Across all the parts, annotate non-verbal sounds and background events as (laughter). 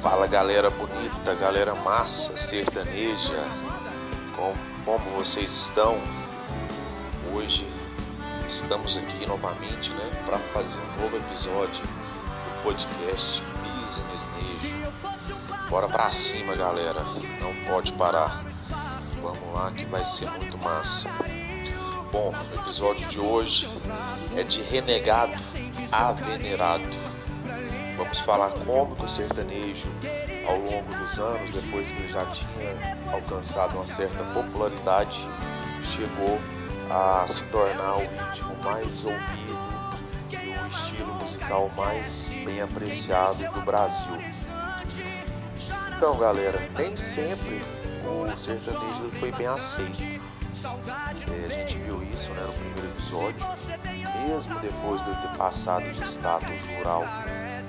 Fala galera bonita, galera massa, sertaneja, como, como vocês estão? Hoje estamos aqui novamente né, para fazer um novo episódio do podcast Business Nejo. Bora pra cima galera, não pode parar. Vamos lá que vai ser muito massa. Bom, o episódio de hoje é de renegado a venerado Vamos falar como que o sertanejo, ao longo dos anos, depois que ele já tinha alcançado uma certa popularidade, chegou a se tornar o ritmo mais ouvido e o estilo musical mais bem apreciado do Brasil. Então, galera, nem sempre o sertanejo foi bem aceito. É, a gente viu isso né, no primeiro episódio, mesmo depois de ter passado de status rural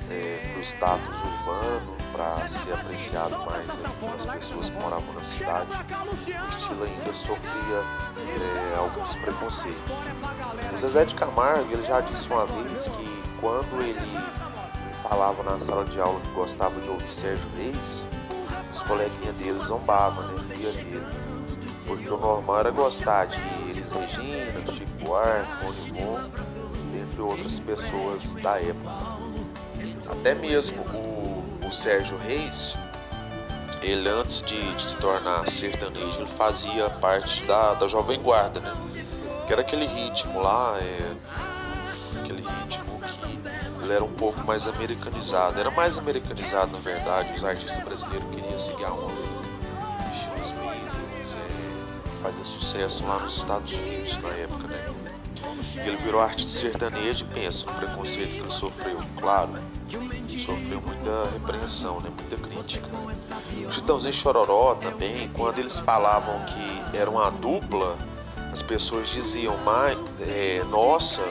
é, para o status urbano, para ser apreciado mais pelas pessoas que moravam na cidade, o estilo ainda sofria é, alguns preconceitos. O Zezé de Camargo ele já disse uma vez que quando ele falava na sala de aula que gostava de ouvir Sérgio Reis, os coleguinhas dele zombavam, né? Ria dele. Porque o normal era gostar de Elis Regina, Chico Buarque, Rony entre outras pessoas da época. Até mesmo o, o Sérgio Reis, ele antes de, de, se tornar sertanejo, ele fazia parte da, da Jovem Guarda, né? Que era aquele ritmo lá, é, aquele ritmo que ele era um pouco mais americanizado. Era mais americanizado, na verdade, os artistas brasileiros queriam seguir a onda do estilo Beatles, fazer sucesso lá nos Estados Unidos na época, né? Ele virou artista sertanejo e pensa no preconceito que ele sofreu, claro sofreu muita repreensão, né? muita crítica. O Chitãozinho Chororó também, quando eles falavam que era uma dupla, as pessoas diziam, mas, é, nossa,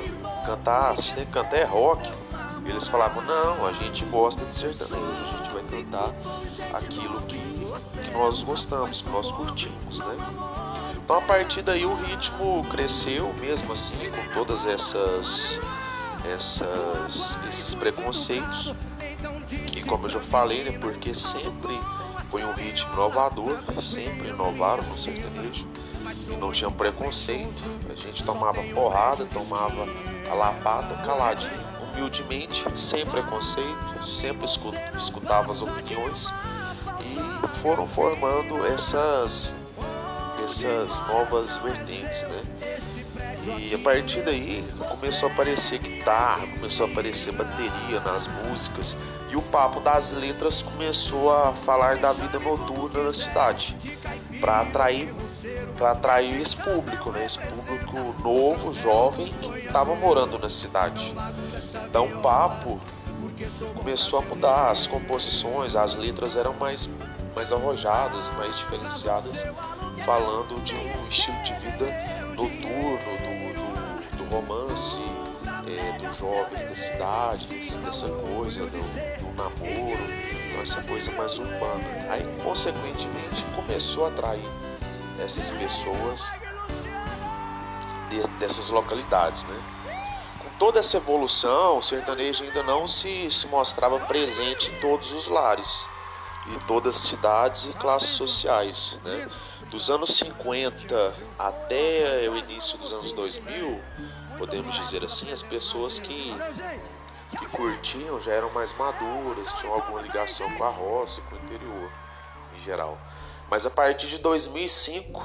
cantar, vocês têm que cantar é rock. E eles falavam, não, a gente gosta de sertanejo, a gente vai cantar aquilo que, que nós gostamos, que nós curtimos, né? Então a partir daí o ritmo cresceu mesmo assim, com todas essas essas, esses preconceitos. E como eu já falei, né, porque sempre foi um ritmo inovador, sempre inovaram no sertanejo, não tinha preconceito, a gente tomava porrada, tomava a lapada caladinho, humildemente, sem preconceito, sempre escutava as opiniões e foram formando essas, essas novas vertentes, né? E a partir daí começou a aparecer guitarra, começou a aparecer bateria nas músicas e o papo das letras começou a falar da vida noturna na cidade para atrair para atrair esse público, né? Esse público novo, jovem que estava morando na cidade. Então o papo começou a mudar, as composições, as letras eram mais mais arrojadas, mais diferenciadas, falando de um estilo de vida noturno, romance é, do jovem da cidade, dessa coisa do, do namoro, então essa coisa mais urbana. Aí, consequentemente, começou a atrair essas pessoas de, dessas localidades, né? Com toda essa evolução, o sertanejo ainda não se, se mostrava presente em todos os lares, em todas as cidades e classes sociais, né? Dos anos 50 até o início dos anos 2000, podemos dizer assim, as pessoas que, que curtiam já eram mais maduras, tinham alguma ligação com a roça, com o interior em geral. Mas a partir de 2005,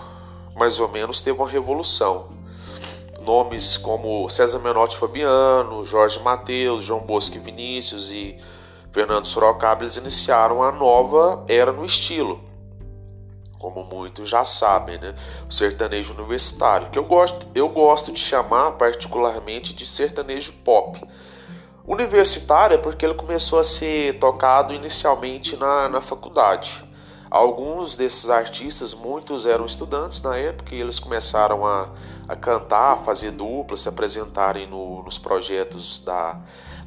mais ou menos, teve uma revolução. Nomes como César Menotti Fabiano, Jorge Mateus, João Bosco Vinícius e Fernando Sorocaba, eles iniciaram a nova era no estilo como muitos já sabem, né? O sertanejo universitário, que eu gosto, eu gosto de chamar particularmente de sertanejo pop. Universitário é porque ele começou a ser tocado inicialmente na, na faculdade. Alguns desses artistas, muitos eram estudantes na época e eles começaram a, a cantar, a fazer dupla, se apresentarem no, nos projetos da,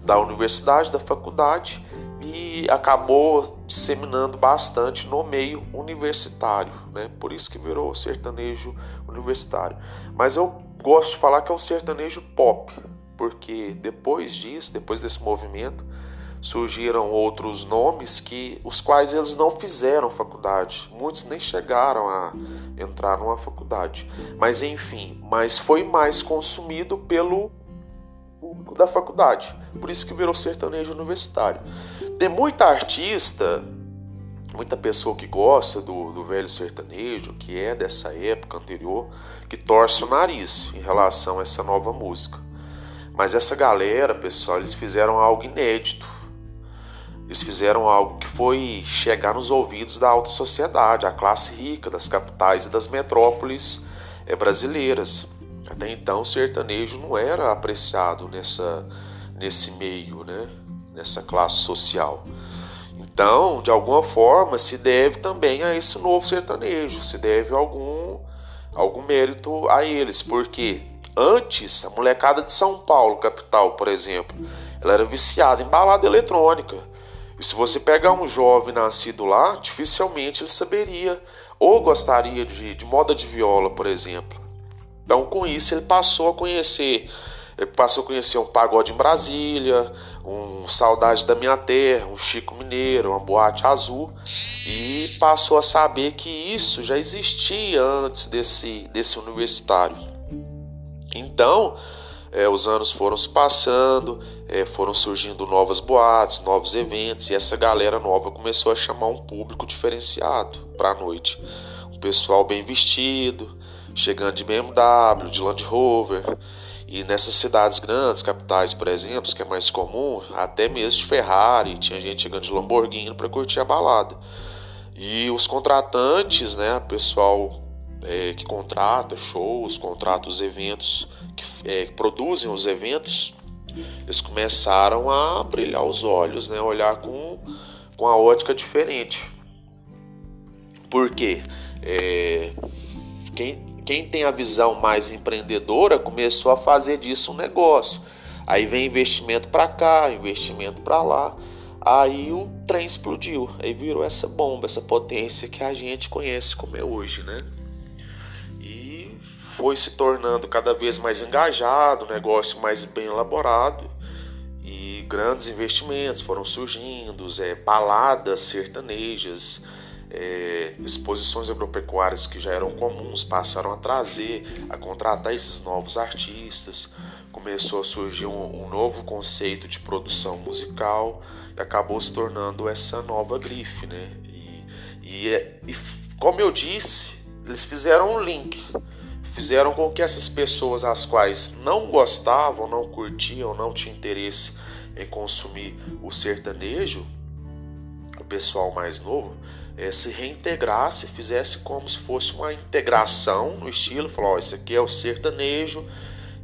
da universidade, da faculdade e acabou disseminando bastante no meio universitário, né? Por isso que virou sertanejo universitário. Mas eu gosto de falar que é um sertanejo pop, porque depois disso, depois desse movimento, surgiram outros nomes que os quais eles não fizeram faculdade. Muitos nem chegaram a entrar numa faculdade. Mas enfim, mas foi mais consumido pelo público da faculdade. Por isso que virou sertanejo universitário. Tem muita artista, muita pessoa que gosta do, do velho sertanejo, que é dessa época anterior, que torce o nariz em relação a essa nova música. Mas essa galera, pessoal, eles fizeram algo inédito. Eles fizeram algo que foi chegar nos ouvidos da alta sociedade, a classe rica das capitais e das metrópoles é, brasileiras. Até então, o sertanejo não era apreciado nessa, nesse meio, né? Nessa classe social. Então, de alguma forma, se deve também a esse novo sertanejo, se deve algum, algum mérito a eles, porque antes, a molecada de São Paulo, capital, por exemplo, ela era viciada em balada eletrônica. E se você pegar um jovem nascido lá, dificilmente ele saberia ou gostaria de, de moda de viola, por exemplo. Então, com isso, ele passou a conhecer, passou a conhecer um pagode em Brasília, um Saudade da Minha Terra, um Chico Mineiro, uma boate azul, e passou a saber que isso já existia antes desse, desse universitário. Então, é, os anos foram se passando, é, foram surgindo novas boates, novos eventos, e essa galera nova começou a chamar um público diferenciado para a noite. Um pessoal bem vestido, chegando de BMW, de Land Rover. E nessas cidades grandes, capitais, por exemplo, que é mais comum, até mesmo de Ferrari, tinha gente chegando de Lamborghini para curtir a balada. E os contratantes, né, pessoal é, que contrata shows, contrata os eventos, que, é, que produzem os eventos, eles começaram a brilhar os olhos, né, olhar com, com a ótica diferente. Por quê? É, quem, quem tem a visão mais empreendedora começou a fazer disso um negócio. Aí vem investimento para cá, investimento para lá. Aí o trem explodiu, aí virou essa bomba, essa potência que a gente conhece como é hoje, né? E foi se tornando cada vez mais engajado, negócio mais bem elaborado e grandes investimentos foram surgindo, é, baladas sertanejas, é, exposições agropecuárias que já eram comuns passaram a trazer, a contratar esses novos artistas. Começou a surgir um, um novo conceito de produção musical e acabou se tornando essa nova grife, né? E, e, é, e como eu disse, eles fizeram um link, fizeram com que essas pessoas as quais não gostavam, não curtiam, não tinham interesse em consumir o sertanejo, o pessoal mais novo, é, se reintegrasse, fizesse como se fosse uma integração no estilo, falou, oh, isso aqui é o sertanejo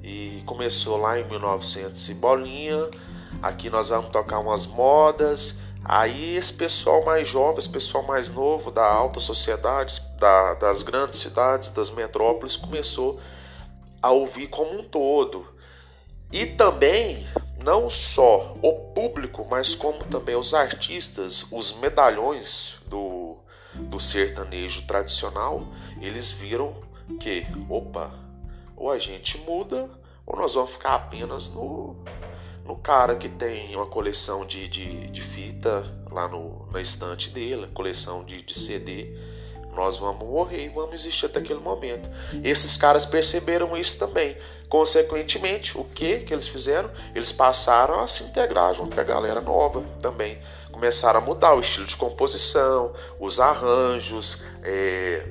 e começou lá em 1900 e bolinha, aqui nós vamos tocar umas modas, aí esse pessoal mais jovem, esse pessoal mais novo da alta sociedade, da, das grandes cidades, das metrópoles, começou a ouvir como um todo. E também não só o público, mas como também os artistas, os medalhões do do sertanejo tradicional, eles viram que, opa, ou a gente muda, ou nós vamos ficar apenas no, no cara que tem uma coleção de, de, de fita lá no, na estante dele, coleção de, de CD. Nós vamos morrer e vamos existir até aquele momento. Esses caras perceberam isso também. Consequentemente, o que que eles fizeram? Eles passaram a se integrar junto com a galera nova também começaram a mudar o estilo de composição, os arranjos, é,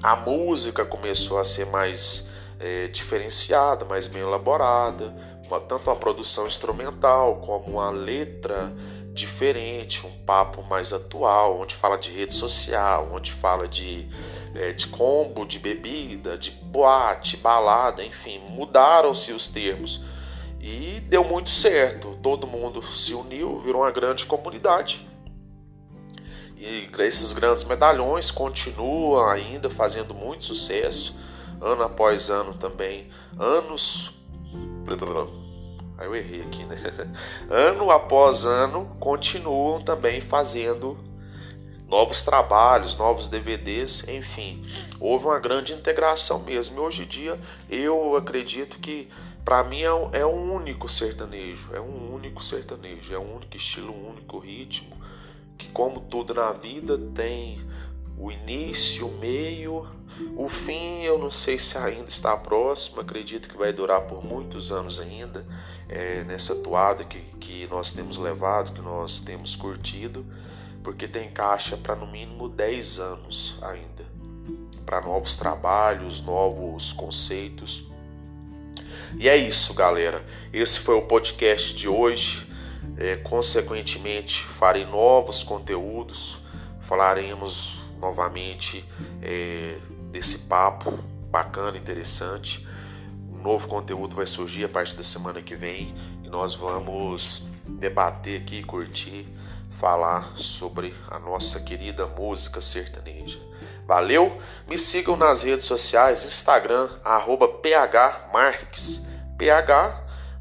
a música começou a ser mais é, diferenciada, mais bem elaborada, uma, tanto uma produção instrumental como uma letra diferente, um papo mais atual, onde fala de rede social, onde fala de, é, de combo de bebida, de boate, balada, enfim, mudaram-se os termos e deu muito certo. Todo mundo se uniu, virou uma grande comunidade. E esses grandes medalhões continuam ainda fazendo muito sucesso, ano após ano também. Anos. Aí eu errei aqui, né? (laughs) Ano após ano continuam também fazendo novos trabalhos, novos DVDs, enfim, houve uma grande integração mesmo. E hoje em dia eu acredito que para mim é é um único sertanejo, é um único sertanejo, é um único estilo, um único ritmo, que como tudo na vida tem o início, o meio, o fim, eu não sei se ainda está próximo, acredito que vai durar por muitos anos ainda, é, nessa toada que, que nós temos levado, que nós temos curtido, porque tem caixa para no mínimo 10 anos ainda, para novos trabalhos, novos conceitos. E é isso, galera. Esse foi o podcast de hoje. É, consequentemente, farei novos conteúdos, falaremos novamente é, desse papo bacana, interessante. Um novo conteúdo vai surgir a partir da semana que vem e nós vamos debater aqui, curtir, falar sobre a nossa querida música sertaneja. Valeu? Me sigam nas redes sociais, Instagram, arroba phmarques,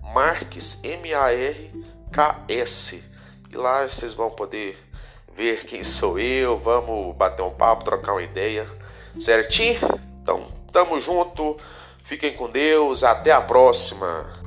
phmarques, M-A-R-K-S. E lá vocês vão poder ver quem sou eu, vamos bater um papo, trocar uma ideia, certinho? Então, tamo junto, fiquem com Deus, até a próxima.